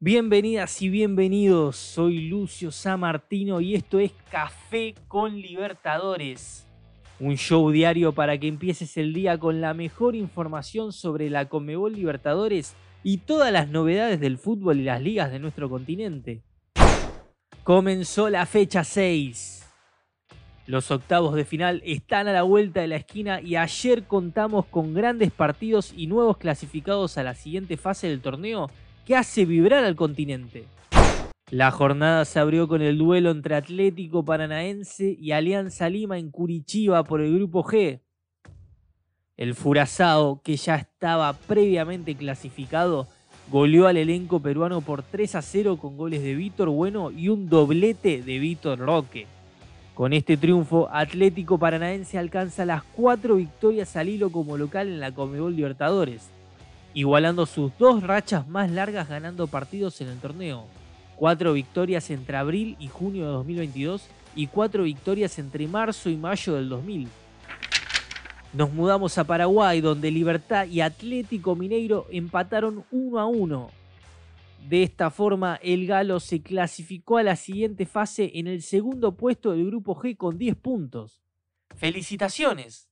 Bienvenidas y bienvenidos, soy Lucio Samartino y esto es Café con Libertadores. Un show diario para que empieces el día con la mejor información sobre la Conmebol Libertadores y todas las novedades del fútbol y las ligas de nuestro continente. Comenzó la fecha 6. Los octavos de final están a la vuelta de la esquina y ayer contamos con grandes partidos y nuevos clasificados a la siguiente fase del torneo que hace vibrar al continente. La jornada se abrió con el duelo entre Atlético Paranaense y Alianza Lima en Curitiba por el Grupo G. El Furazao, que ya estaba previamente clasificado, goleó al elenco peruano por 3 a 0 con goles de Víctor Bueno y un doblete de Víctor Roque. Con este triunfo, Atlético Paranaense alcanza las cuatro victorias al hilo como local en la Comebol Libertadores igualando sus dos rachas más largas ganando partidos en el torneo. Cuatro victorias entre abril y junio de 2022 y cuatro victorias entre marzo y mayo del 2000. Nos mudamos a Paraguay, donde Libertad y Atlético Mineiro empataron 1 a 1. De esta forma, el Galo se clasificó a la siguiente fase en el segundo puesto del Grupo G con 10 puntos. ¡Felicitaciones!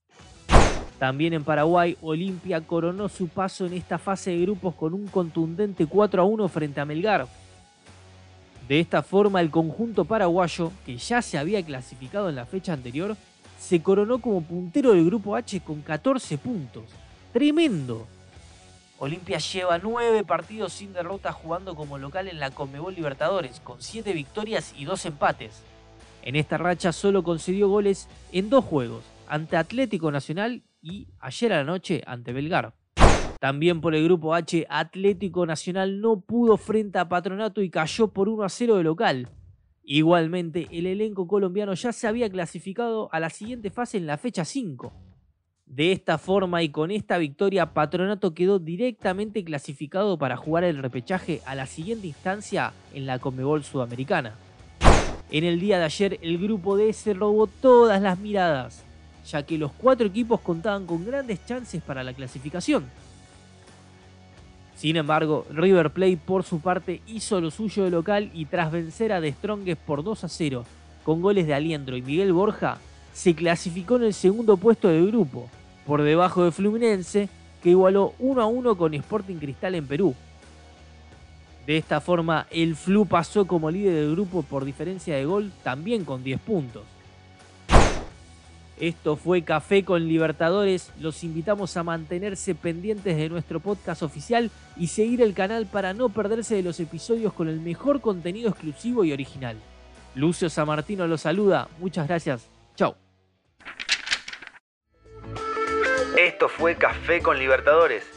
También en Paraguay, Olimpia coronó su paso en esta fase de grupos con un contundente 4 a 1 frente a Melgar. De esta forma, el conjunto paraguayo, que ya se había clasificado en la fecha anterior, se coronó como puntero del grupo H con 14 puntos. ¡Tremendo! Olimpia lleva 9 partidos sin derrota jugando como local en la Conmebol Libertadores, con 7 victorias y 2 empates. En esta racha solo concedió goles en dos juegos, ante Atlético Nacional y ayer a la noche ante Belgar. También por el grupo H, Atlético Nacional no pudo frente a Patronato y cayó por 1 a 0 de local. Igualmente, el elenco colombiano ya se había clasificado a la siguiente fase en la fecha 5. De esta forma y con esta victoria, Patronato quedó directamente clasificado para jugar el repechaje a la siguiente instancia en la Conmebol Sudamericana. En el día de ayer, el grupo D se robó todas las miradas ya que los cuatro equipos contaban con grandes chances para la clasificación. Sin embargo, River Plate por su parte hizo lo suyo de local y tras vencer a The Strongest por 2 a 0 con goles de Aliendro y Miguel Borja, se clasificó en el segundo puesto del grupo, por debajo de Fluminense, que igualó 1 a 1 con Sporting Cristal en Perú. De esta forma, el Flu pasó como líder del grupo por diferencia de gol, también con 10 puntos. Esto fue Café con Libertadores. Los invitamos a mantenerse pendientes de nuestro podcast oficial y seguir el canal para no perderse de los episodios con el mejor contenido exclusivo y original. Lucio Samartino los saluda. Muchas gracias. Chao. Esto fue Café con Libertadores